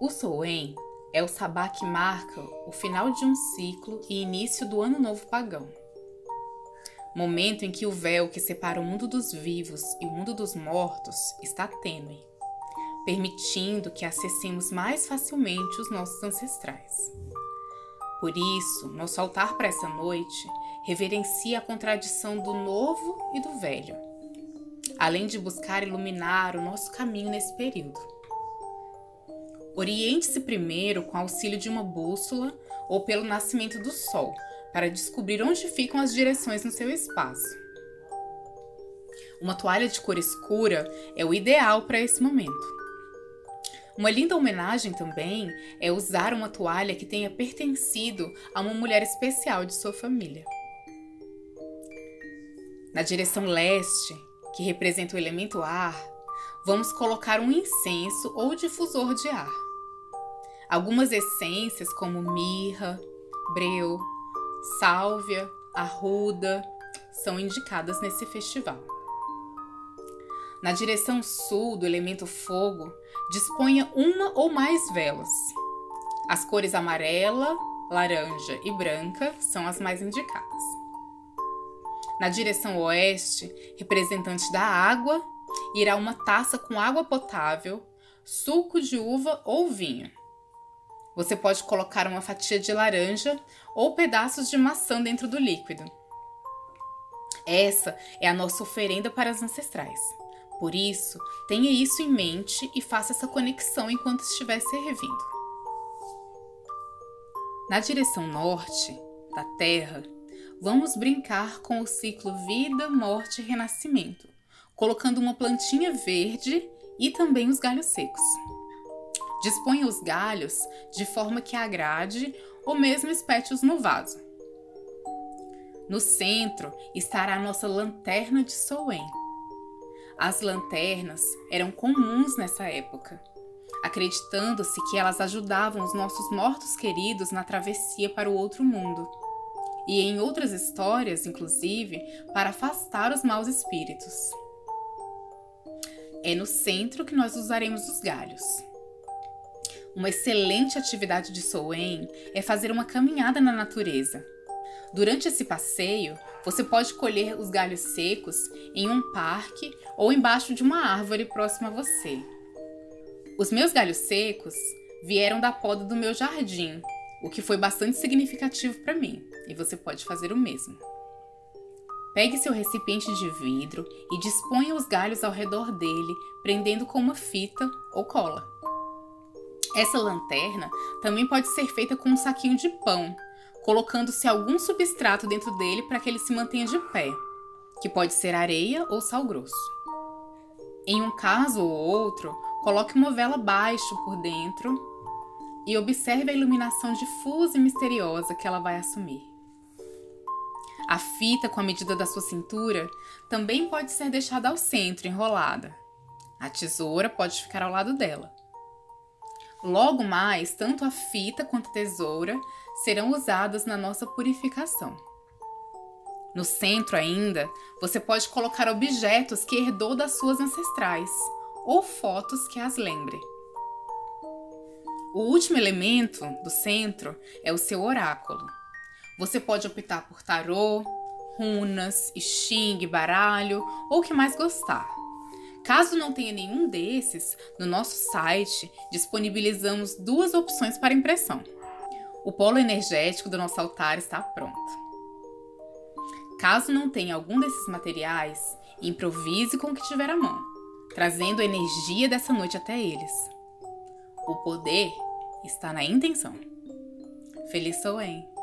O Soen é o sabá que marca o final de um ciclo e início do ano novo pagão. Momento em que o véu que separa o mundo dos vivos e o mundo dos mortos está tênue, permitindo que acessemos mais facilmente os nossos ancestrais. Por isso, nosso altar para essa noite reverencia a contradição do novo e do velho, além de buscar iluminar o nosso caminho nesse período. Oriente-se primeiro com auxílio de uma bússola ou pelo nascimento do sol, para descobrir onde ficam as direções no seu espaço. Uma toalha de cor escura é o ideal para esse momento. Uma linda homenagem também é usar uma toalha que tenha pertencido a uma mulher especial de sua família. Na direção leste, que representa o elemento ar, vamos colocar um incenso ou difusor de ar. Algumas essências, como mirra, breu, sálvia, arruda, são indicadas nesse festival. Na direção sul do elemento fogo, disponha uma ou mais velas. As cores amarela, laranja e branca são as mais indicadas. Na direção oeste, representante da água, irá uma taça com água potável, suco de uva ou vinho. Você pode colocar uma fatia de laranja ou pedaços de maçã dentro do líquido. Essa é a nossa oferenda para os ancestrais. Por isso, tenha isso em mente e faça essa conexão enquanto estiver servindo. Na direção norte da Terra, vamos brincar com o ciclo vida, morte e renascimento, colocando uma plantinha verde e também os galhos secos. Disponha os galhos de forma que agrade ou mesmo espete-os no vaso. No centro estará a nossa lanterna de Soen. As lanternas eram comuns nessa época, acreditando-se que elas ajudavam os nossos mortos queridos na travessia para o outro mundo. E em outras histórias, inclusive, para afastar os maus espíritos. É no centro que nós usaremos os galhos. Uma excelente atividade de Soen é fazer uma caminhada na natureza. Durante esse passeio, você pode colher os galhos secos em um parque ou embaixo de uma árvore próxima a você. Os meus galhos secos vieram da poda do meu jardim, o que foi bastante significativo para mim, e você pode fazer o mesmo. Pegue seu recipiente de vidro e disponha os galhos ao redor dele, prendendo com uma fita ou cola. Essa lanterna também pode ser feita com um saquinho de pão, colocando-se algum substrato dentro dele para que ele se mantenha de pé, que pode ser areia ou sal grosso. Em um caso ou outro, coloque uma vela baixo por dentro e observe a iluminação difusa e misteriosa que ela vai assumir. A fita com a medida da sua cintura também pode ser deixada ao centro, enrolada. A tesoura pode ficar ao lado dela. Logo mais, tanto a fita quanto a tesoura serão usadas na nossa purificação. No centro ainda, você pode colocar objetos que herdou das suas ancestrais ou fotos que as lembre. O último elemento do centro é o seu oráculo. Você pode optar por tarô, runas, xing, baralho ou o que mais gostar. Caso não tenha nenhum desses, no nosso site disponibilizamos duas opções para impressão. O polo energético do nosso altar está pronto. Caso não tenha algum desses materiais, improvise com o que tiver à mão, trazendo a energia dessa noite até eles. O poder está na intenção. Feliz Soen!